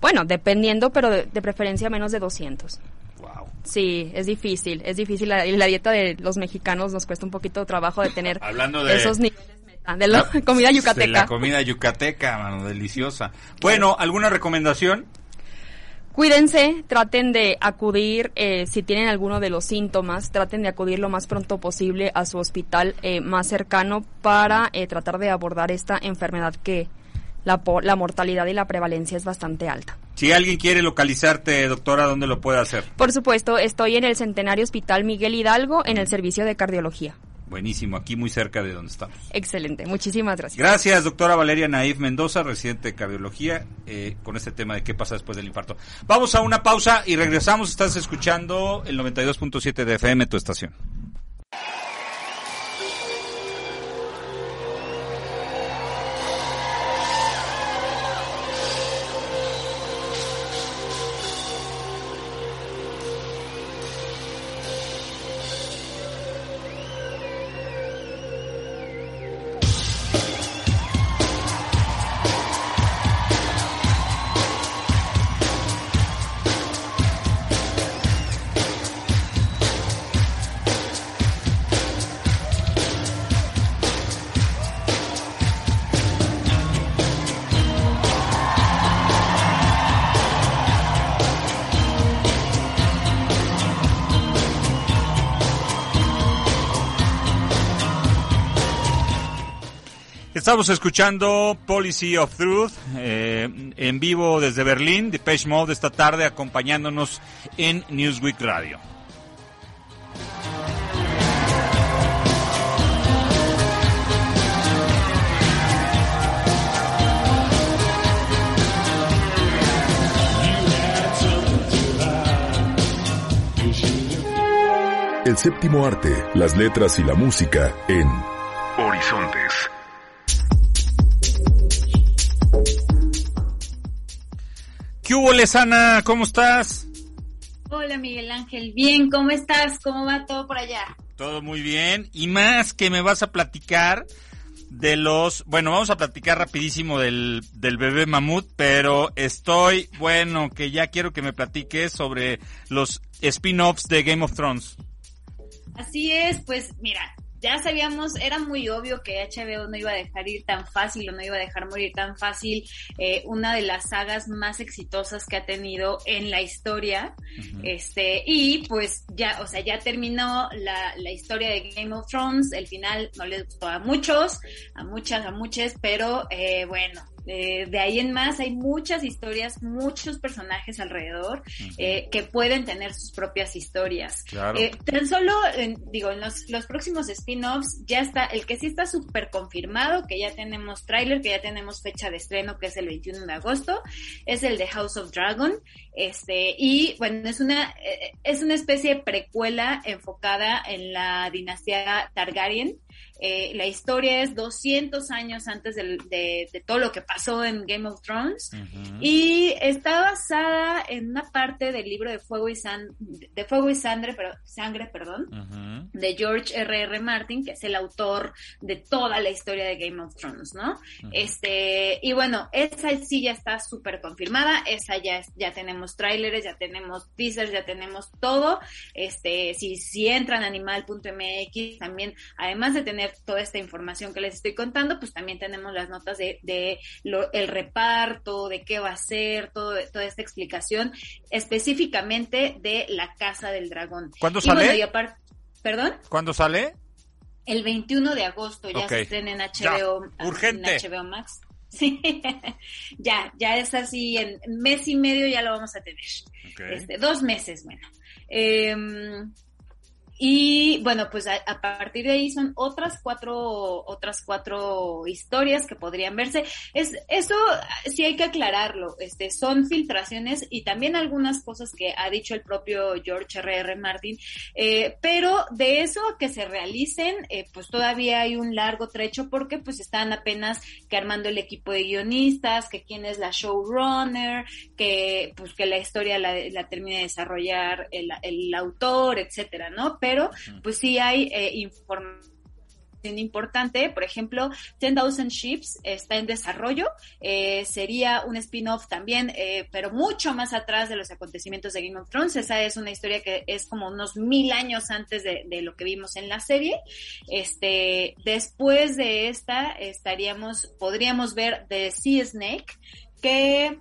S7: Bueno, dependiendo, pero de, preferencia menos de 200. Wow. Sí, es difícil, es difícil. La, la dieta de los mexicanos nos cuesta un poquito de trabajo de tener <laughs>
S3: Hablando de...
S7: esos niveles de la <laughs> comida yucateca. De
S3: la comida yucateca, mano, deliciosa. Bueno, ¿alguna recomendación?
S7: Cuídense, traten de acudir, eh, si tienen alguno de los síntomas, traten de acudir lo más pronto posible a su hospital eh, más cercano para eh, tratar de abordar esta enfermedad que la, la mortalidad y la prevalencia es bastante alta.
S3: Si alguien quiere localizarte, doctora, ¿dónde lo puede hacer?
S7: Por supuesto, estoy en el Centenario Hospital Miguel Hidalgo en el servicio de cardiología.
S3: Buenísimo, aquí muy cerca de donde estamos.
S7: Excelente, muchísimas gracias.
S3: Gracias, doctora Valeria Naif Mendoza, residente de cardiología, eh, con este tema de qué pasa después del infarto. Vamos a una pausa y regresamos. Estás escuchando el 92.7 de FM, tu estación. Estamos escuchando Policy of Truth eh, en vivo desde Berlín, de Page Mode esta tarde acompañándonos en Newsweek Radio.
S2: El séptimo arte, las letras y la música en Horizontes.
S3: ¿Qué hubo, Lesana? ¿Cómo estás?
S8: Hola, Miguel Ángel. Bien, ¿cómo estás? ¿Cómo va todo por allá?
S3: Todo muy bien. Y más que me vas a platicar de los... Bueno, vamos a platicar rapidísimo del, del bebé mamut, pero estoy, bueno, que ya quiero que me platiques sobre los spin-offs de Game of Thrones.
S8: Así es, pues mira, ya sabíamos, era muy obvio que HBO no iba a dejar ir tan fácil o no iba a dejar morir tan fácil eh, una de las sagas más exitosas que ha tenido en la historia. Este, y pues ya, o sea, ya terminó la, la historia de Game of Thrones, el final no les gustó a muchos, a muchas, a muchas, pero eh, bueno, eh, de ahí en más hay muchas historias, muchos personajes alrededor eh, que pueden tener sus propias historias. Eh, tan solo, digo, en los, los próximos spin-offs ya está, el que sí está súper confirmado, que ya tenemos tráiler, que ya tenemos fecha de estreno, que es el 21 de agosto, es el de House of Dragon. Este, y bueno, es una, es una especie de precuela enfocada en la dinastía Targaryen. Eh, la historia es 200 años antes de, todo lo que pasó en Game of Thrones y está basada en una parte del libro de Fuego y, de Fuego y Sangre, pero, sangre perdón, de George R. R. Martin, que es el autor de toda la historia de Game of Thrones, ¿no? Este, y bueno, esa sí ya está súper confirmada, esa ya, ya tenemos tráileres, ya tenemos teasers, ya tenemos todo. Este, si, si entran a animal.mx, también, además de tener toda esta información que les estoy contando, pues también tenemos las notas de, de el reparto, de qué va a ser, todo, toda esta explicación específicamente de la Casa del Dragón.
S3: ¿Cuándo sale?
S8: ¿Perdón?
S3: ¿Cuándo sale?
S8: El 21 de agosto ya se estrena en HBO,
S3: Urgente.
S8: en HBO Max. <laughs> Sí, ya, ya es así, en mes y medio ya lo vamos a tener. Este, dos meses, bueno. Eh, y bueno, pues a, partir de ahí son otras cuatro, otras cuatro historias que podrían verse. Es, eso sí hay que aclararlo. Este, son filtraciones y también algunas cosas que ha dicho el propio George R. R. Martin. Eh, pero de eso que se realicen, eh, pues todavía hay un largo trecho porque pues están apenas que armando el equipo de guionistas, que quién es la showrunner, que pues que la historia la, la termine de desarrollar el, el autor, etcétera, ¿no? Pero pues sí hay eh, información importante, por ejemplo, 10,000 Ships está en desarrollo, eh, sería un spin-off también, eh, pero mucho más atrás de los acontecimientos de Game of Thrones, esa es una historia que es como unos mil años antes de, de lo que vimos en la serie, este, después de esta estaríamos, podríamos ver The Sea Snake, que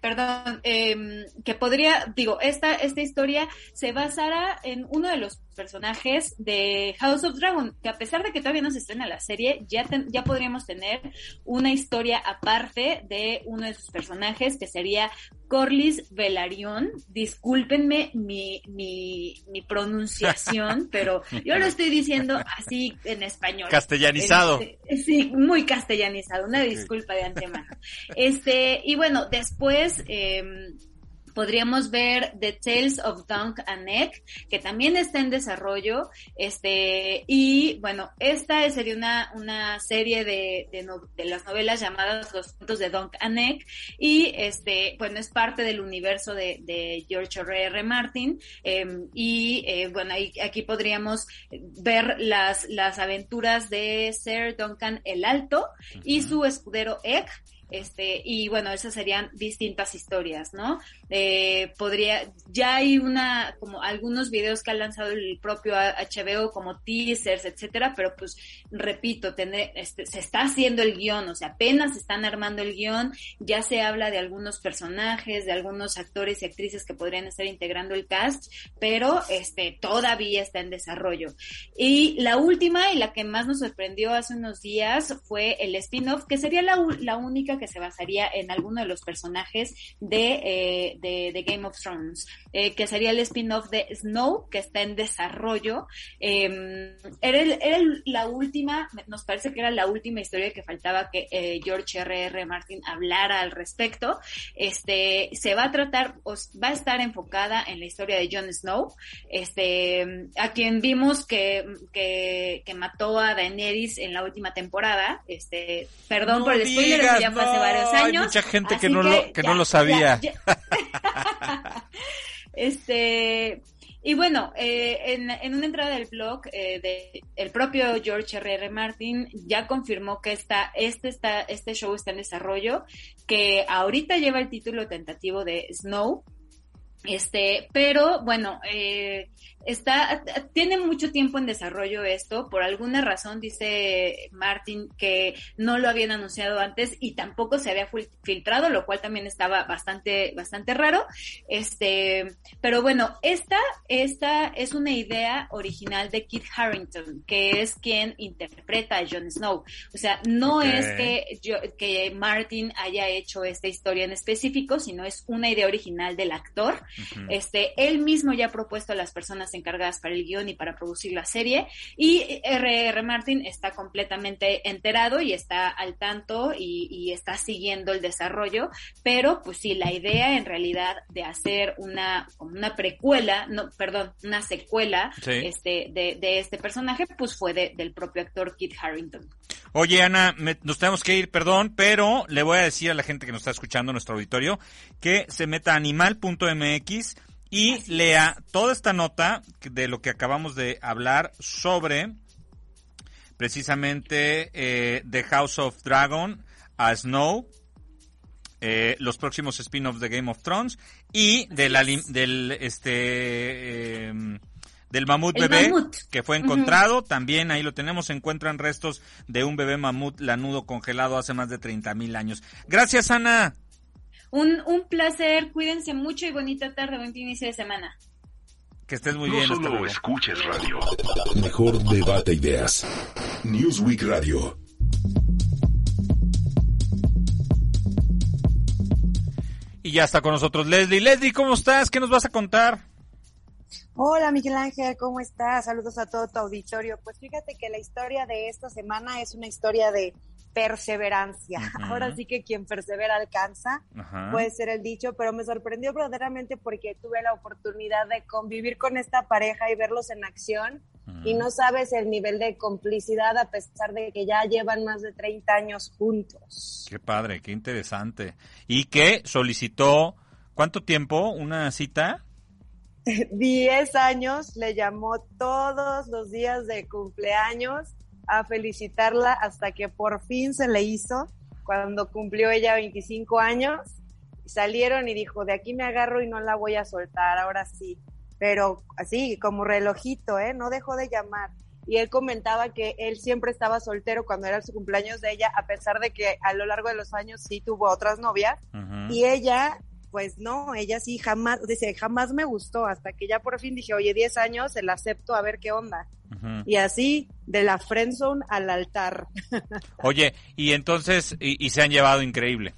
S8: perdón, eh, que podría, digo, esta, esta historia se basará en uno de los personajes de House of Dragon, que a pesar de que todavía no se estrena la serie, ya, ya podríamos tener una historia aparte de uno de sus personajes, que sería Corlys Velaryon. Discúlpenme mi, mi, mi pronunciación, <laughs> pero yo lo estoy diciendo así en español.
S3: Castellanizado.
S8: Este, sí, muy castellanizado. Una disculpa de antemano. Este, y bueno, después, eh, podríamos ver The Tales of Dunk and Egg, que también está en desarrollo, este, y bueno, esta sería una, una serie de, de, las novelas llamadas Los cuentos de Dunk and Egg, y este, bueno, es parte del universo de, de George R. R. Martin, em, y eh, bueno, aquí podríamos ver las, las aventuras de Sir Duncan el Alto y su escudero Egg, este, y bueno, esas serían distintas historias, ¿no? Eh, podría, ya hay una, como algunos videos que ha lanzado el propio HBO como teasers, etcétera, pero pues, repito, tener, este, se está haciendo el guion, o sea, apenas están armando el guion, ya se habla de algunos personajes, de algunos actores y actrices que podrían estar integrando el cast, pero este, todavía está en desarrollo. Y la última y la que más nos sorprendió hace unos días fue el spin-off, que sería la, la única que se basaría en alguno de los personajes de, eh, Game of Thrones, eh, que sería el spin-off de Snow, que está en desarrollo. Em, era, la última, nos parece que era la última historia que faltaba que eh, George R. R. Martin hablara al respecto. Este, se va a tratar, va a estar enfocada en la historia de Jon Snow, este, a quien vimos que, que, mató a Daenerys en la última temporada. Este, perdón por el spoiler, ya fue hace varios años.
S3: Hay mucha gente que no, lo, que no lo sabía. <laughs> <laughs>
S8: este, y bueno, eh, en, en, una entrada del blog eh, de el propio George R. R. Martin ya confirmó que esta, este, está, este show está en desarrollo, que ahorita lleva el título tentativo de Snow, este, pero bueno, eh, está, tiene mucho tiempo en desarrollo esto. Por alguna razón dice Martin que no lo habían anunciado antes y tampoco se había filtrado, lo cual también estaba bastante, bastante raro. Este, pero bueno, esta, esta es una idea original de Kit Harrington, que es quien interpreta a Jon Snow. O sea, no es que, yo, que Martin haya hecho esta historia en específico, sino es una idea original del actor. Este, él mismo ya ha propuesto a las personas encargadas para el guion y para producir la serie. Y R.R. Martin está completamente enterado y está al tanto y, está siguiendo el desarrollo. Pero, pues sí, la idea en realidad de hacer una, una precuela, no, perdón, una secuela este, de, este personaje, pues fue del propio actor Kit Harrington.
S3: Oye, Ana, nos tenemos que ir, perdón, pero le voy a decir a la gente que nos está escuchando, nuestro auditorio, que se meta a animal.mx y lea toda esta nota de lo que acabamos de hablar sobre precisamente eh, The House of Dragon, a Snow, eh, los próximos spin-offs de Game of Thrones y del, del este em, del mamut bebé que fue encontrado. También ahí lo tenemos. Se encuentran restos de un bebé mamut lanudo congelado hace más de 30 mil años. Gracias, Ana.
S8: Un, un placer, cuídense mucho y bonita tarde, buen inicio de semana.
S3: Que estés muy
S2: no bien. Solo escuches radio. Mejor debate ideas. Newsweek Radio.
S3: Y ya está con nosotros Leslie. Leslie, ¿cómo estás? ¿Qué nos vas a contar?
S9: Hola Miguel Ángel, ¿cómo estás? Saludos a todo tu auditorio. Pues fíjate que la historia de esta semana es una historia de perseverancia. <laughs> Ahora sí que quien persevera alcanza, puede ser el dicho, pero me sorprendió verdaderamente porque tuve la oportunidad de convivir con esta pareja y verlos en acción y no sabes el nivel de complicidad a pesar de que ya llevan más de 30 años juntos.
S3: Qué padre, qué interesante. ¿Y qué solicitó cuánto tiempo una cita? <laughs>
S9: 10 años, le llamó todos los días de cumpleaños a felicitarla hasta que por fin se le hizo cuando cumplió ella 25 años. Salieron y dijo, de aquí me agarro y no la voy a soltar, ahora sí. Pero así, como relojito, ¿eh? No dejó de llamar. Y él comentaba que él siempre estaba soltero cuando era su cumpleaños de ella, a pesar de que a lo largo de los años sí tuvo otras novias. Y ella pues no, ella sí jamás, dice, jamás me gustó, hasta que ya por fin dije, oye, 10 años, se la acepto a ver qué onda. Y así, de la friendzone al altar. <laughs>
S3: oye, y entonces, y, se han llevado increíble.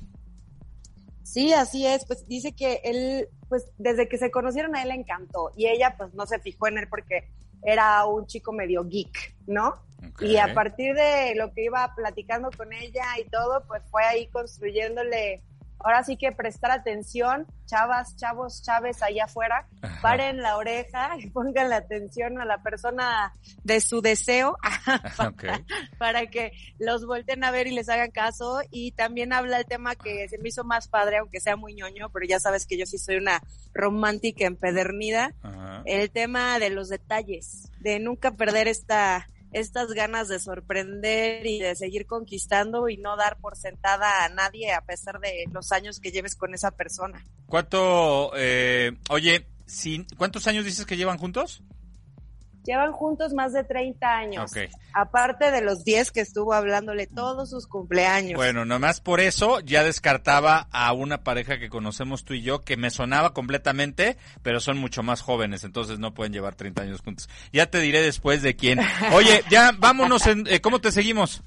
S9: Sí, así es, pues dice que él, pues desde que se conocieron a él le encantó, y ella pues no se fijó en él porque era un chico medio geek, ¿no? Y a partir de lo que iba platicando con ella y todo, pues fue ahí construyéndole ahora sí que prestar atención, chavas, chavos, chaves allá afuera, paren la oreja y pongan la atención a la persona de su deseo <laughs> <laughs> para, que los volten a ver y les hagan caso. Y también habla el tema que se me hizo más padre, aunque sea muy ñoño, pero ya sabes que yo sí soy una romántica empedernida, el tema de los detalles, de nunca perder esta estas ganas de sorprender y de seguir conquistando y no dar por sentada a nadie a pesar de los años que lleves con esa persona.
S3: ¿Cuánto, eh, oye, ¿cuántos años dices que llevan juntos?
S9: Llevan juntos más de 30 años. Aparte de los 10 que estuvo hablándole todos sus cumpleaños.
S3: Bueno, nomás por eso ya descartaba a una pareja que conocemos tú y yo, que me sonaba completamente, pero son mucho más jóvenes, entonces no pueden llevar 30 años juntos. Ya te diré después de quién. <laughs> Oye, ya vámonos, en, eh, ¿cómo te seguimos?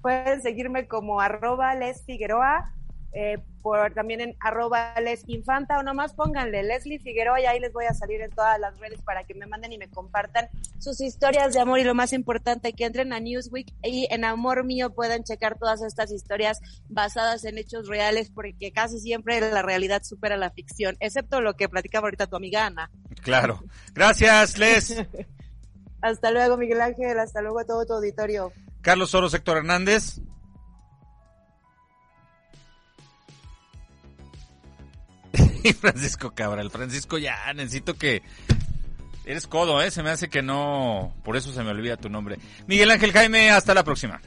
S9: Pueden seguirme como arroba Les Figueroa eh, por también en arroba les infanta o nomás pónganle Leslie Figueroa y ahí les voy a salir en todas las redes para que me manden y me compartan sus historias de amor y lo más importante que entren a Newsweek y en Amor Mío puedan checar todas estas historias basadas en hechos reales porque casi siempre la realidad supera la ficción, excepto lo que platicaba ahorita tu amiga Ana.
S3: Claro. Gracias, Les. <laughs>
S9: hasta luego, Miguel Ángel, hasta luego a todo tu auditorio.
S3: Carlos Soros, Héctor Hernández. <laughs> Francisco Cabral. Francisco, ya necesito que... Eres codo, ¿eh? Se me hace que no... Por eso se me olvida tu nombre. Miguel Ángel Jaime, hasta la próxima.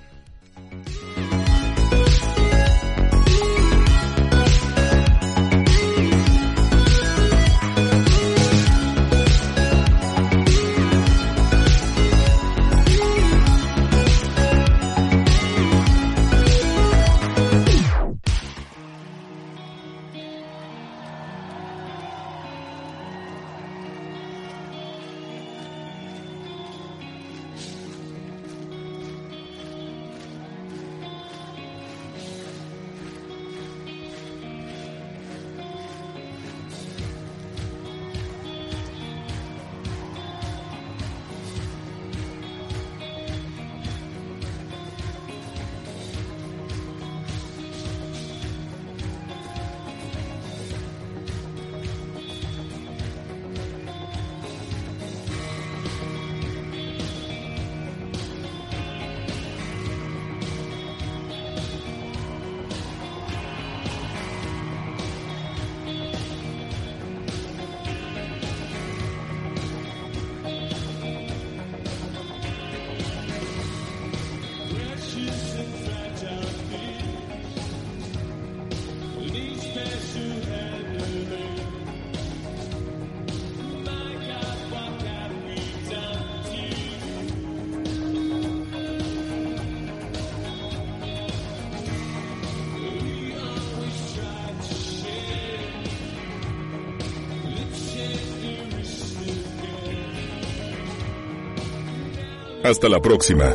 S2: Hasta la próxima.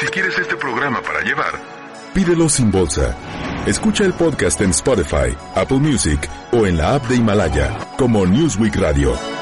S2: Si quieres este programa para llevar, pídelo sin bolsa Escucha el podcast en Spotify, Apple Music o en la app de Himalaya como Newsweek Radio.